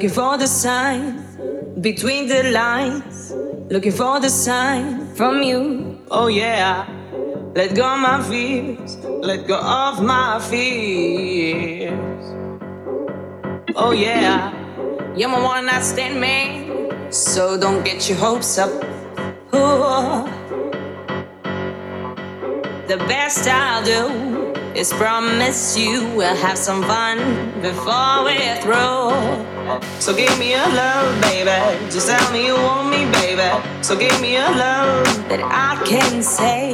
Looking for the sign between the lines. Looking for the sign from you. Oh yeah. Let go of my fears. Let go of my fears. Oh yeah. You're my one night stand man. So don't get your hopes up. Ooh. The best I'll do is promise you we'll have some fun before we're through. So give me a love, baby. Just tell me you want me, baby. So give me a love that I can say.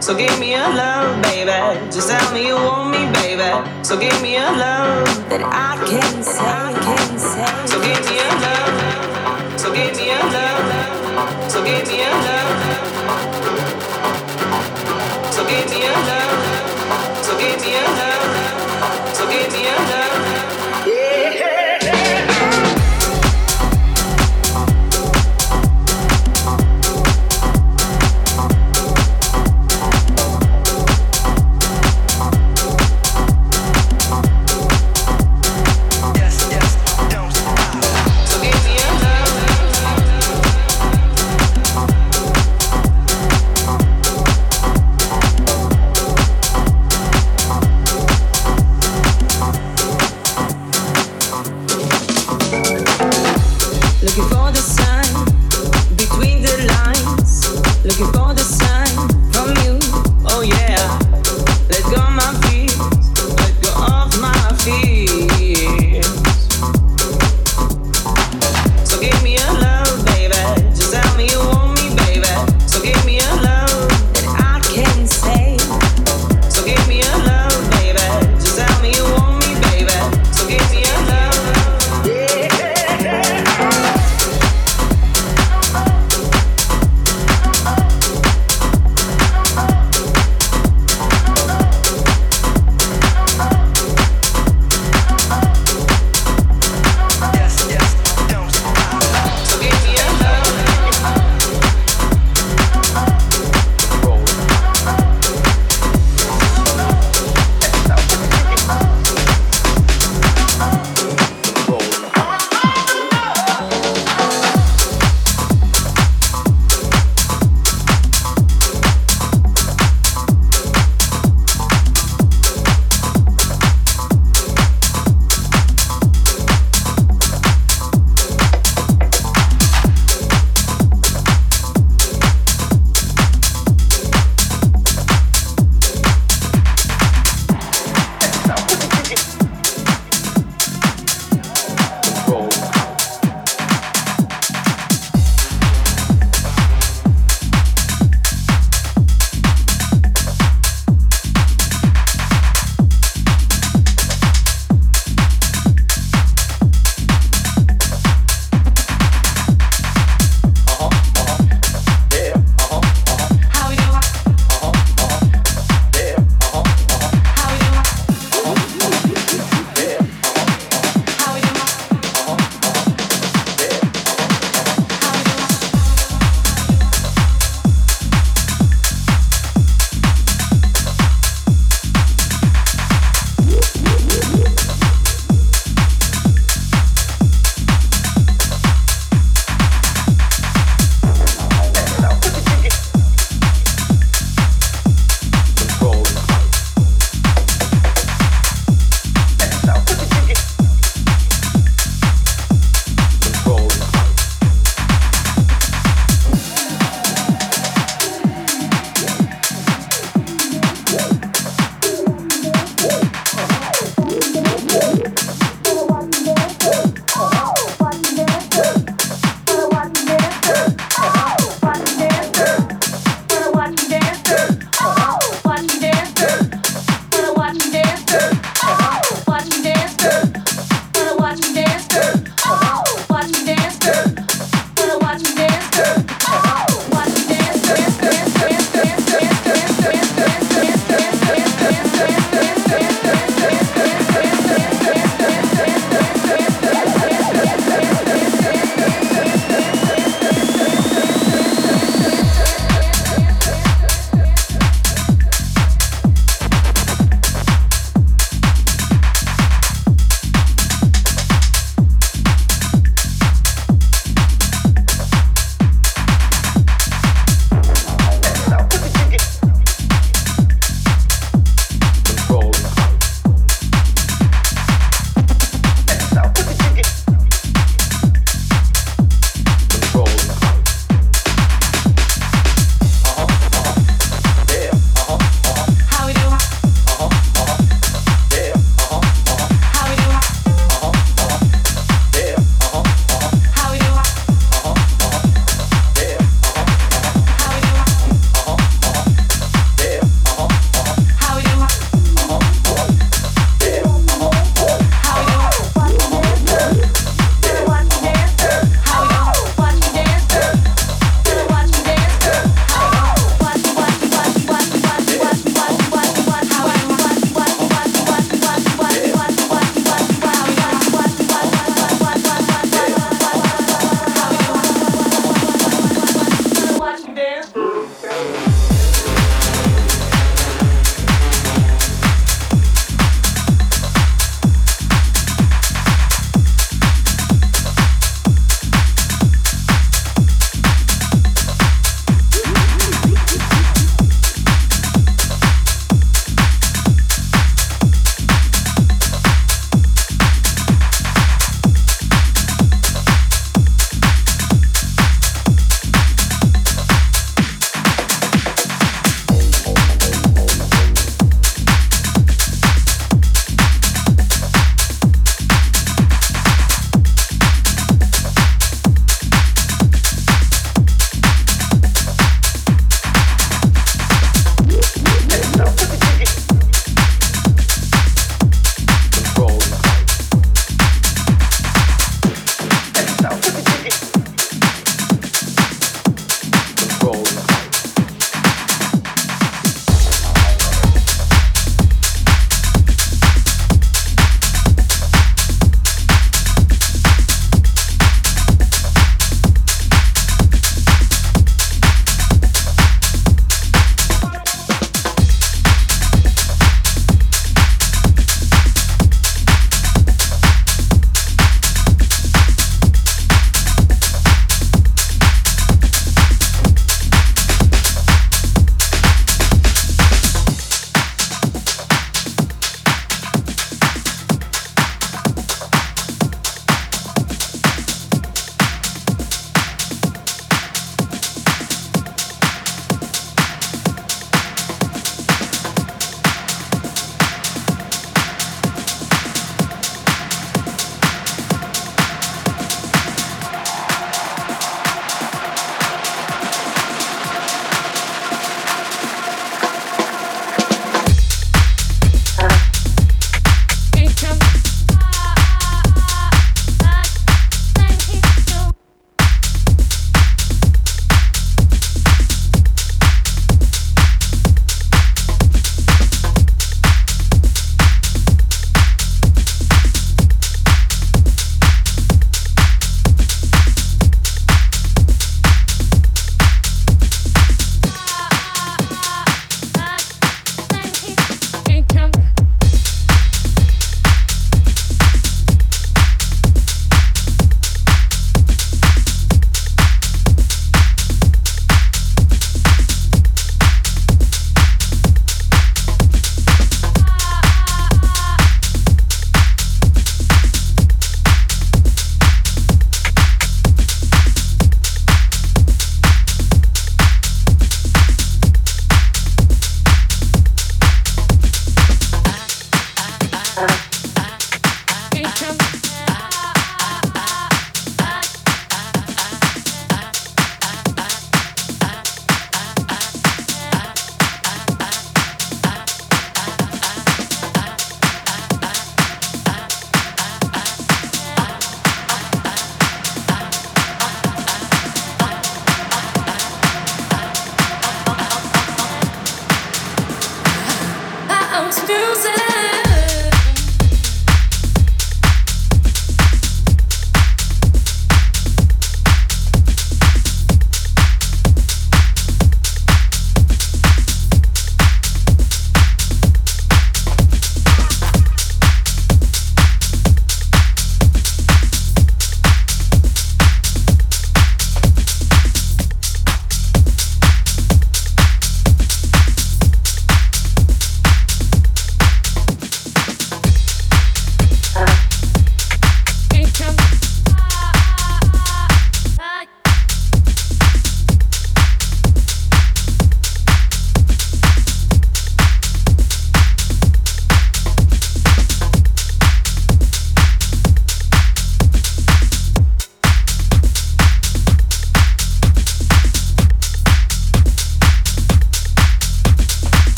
So give me a love, baby. Just tell me you want me, baby. So give me a love that I can say. I can say. So give me a love. So give me a love. So give me a love. So give me a love. So give me a love. So give me a love.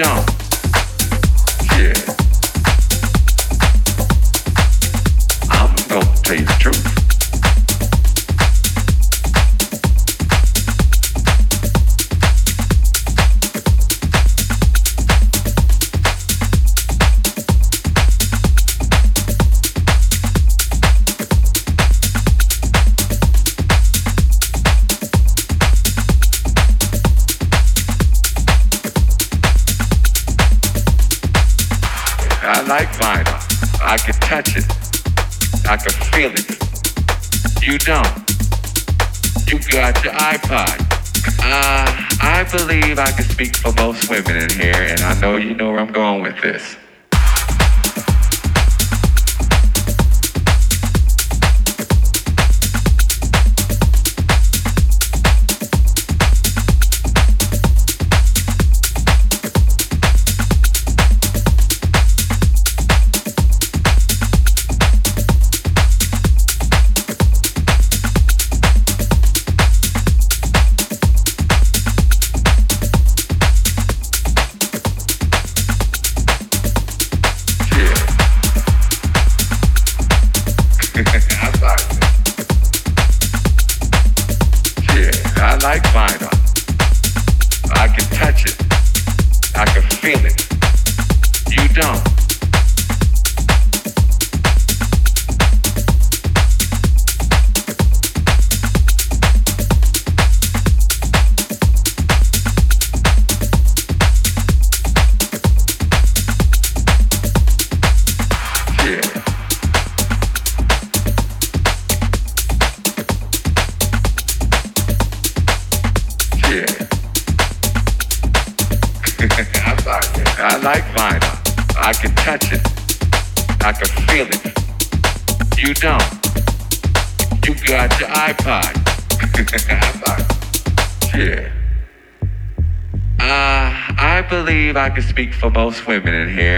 Yeah. with this. speak for most women in here.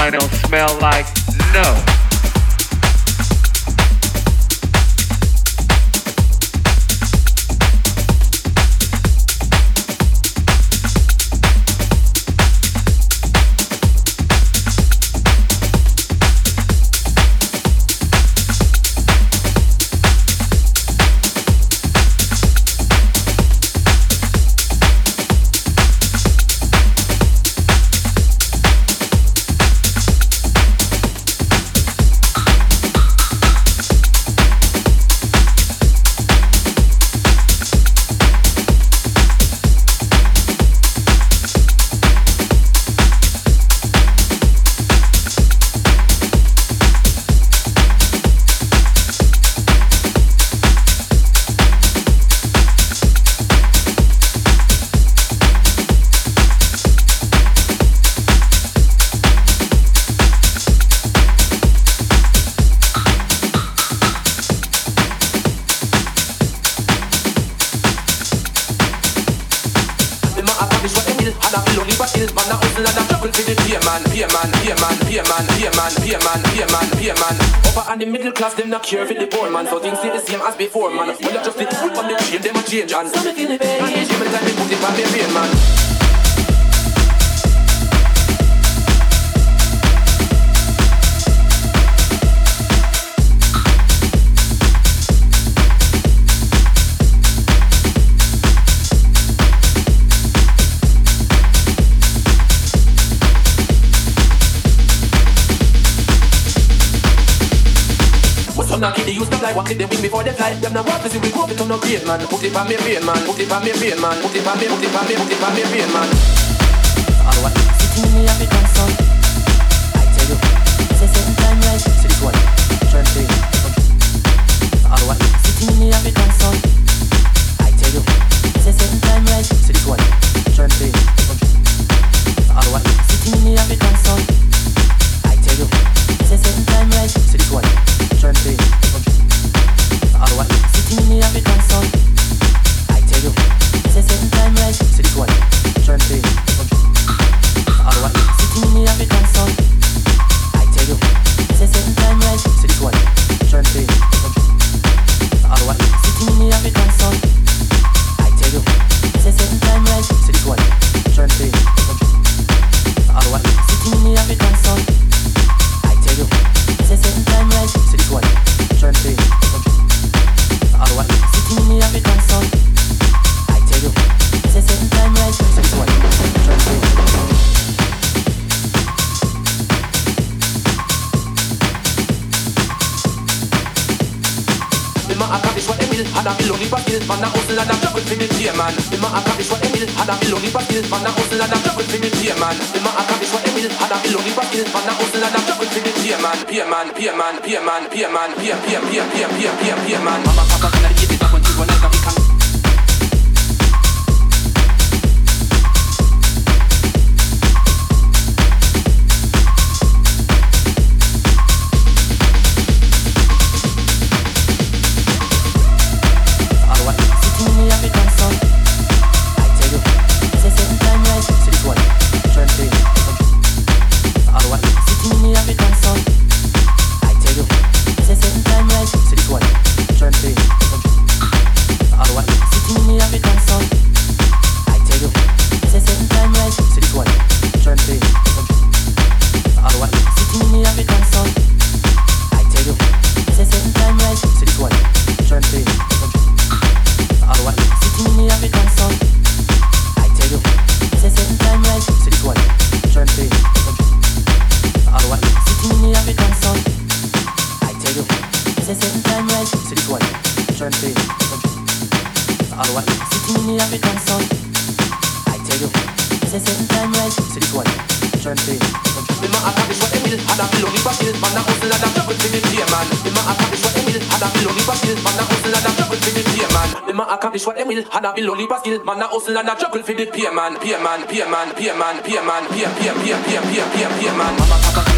I don't smell like no. man, put it on me brain man, put it on me brain man, put it on me, put it on me, put it on me brain man. man a hustle and a double for me pay man. Immer a kapisch what Emil had a Milloni verspielt Man a hustle and a double for me pay man. Immer a kapisch what Emil had a Milloni verspielt Man a hustle and a double for me pay man. Pay man, pay man, pay man, pay man, pay, pay, pay, pay, pay, pay, pay, pay man. Mama, Papa, kann er and a hustle and a juggle for the pay man, pay man, pay man, pay man, pay man, pay pay pay pay pay pay man.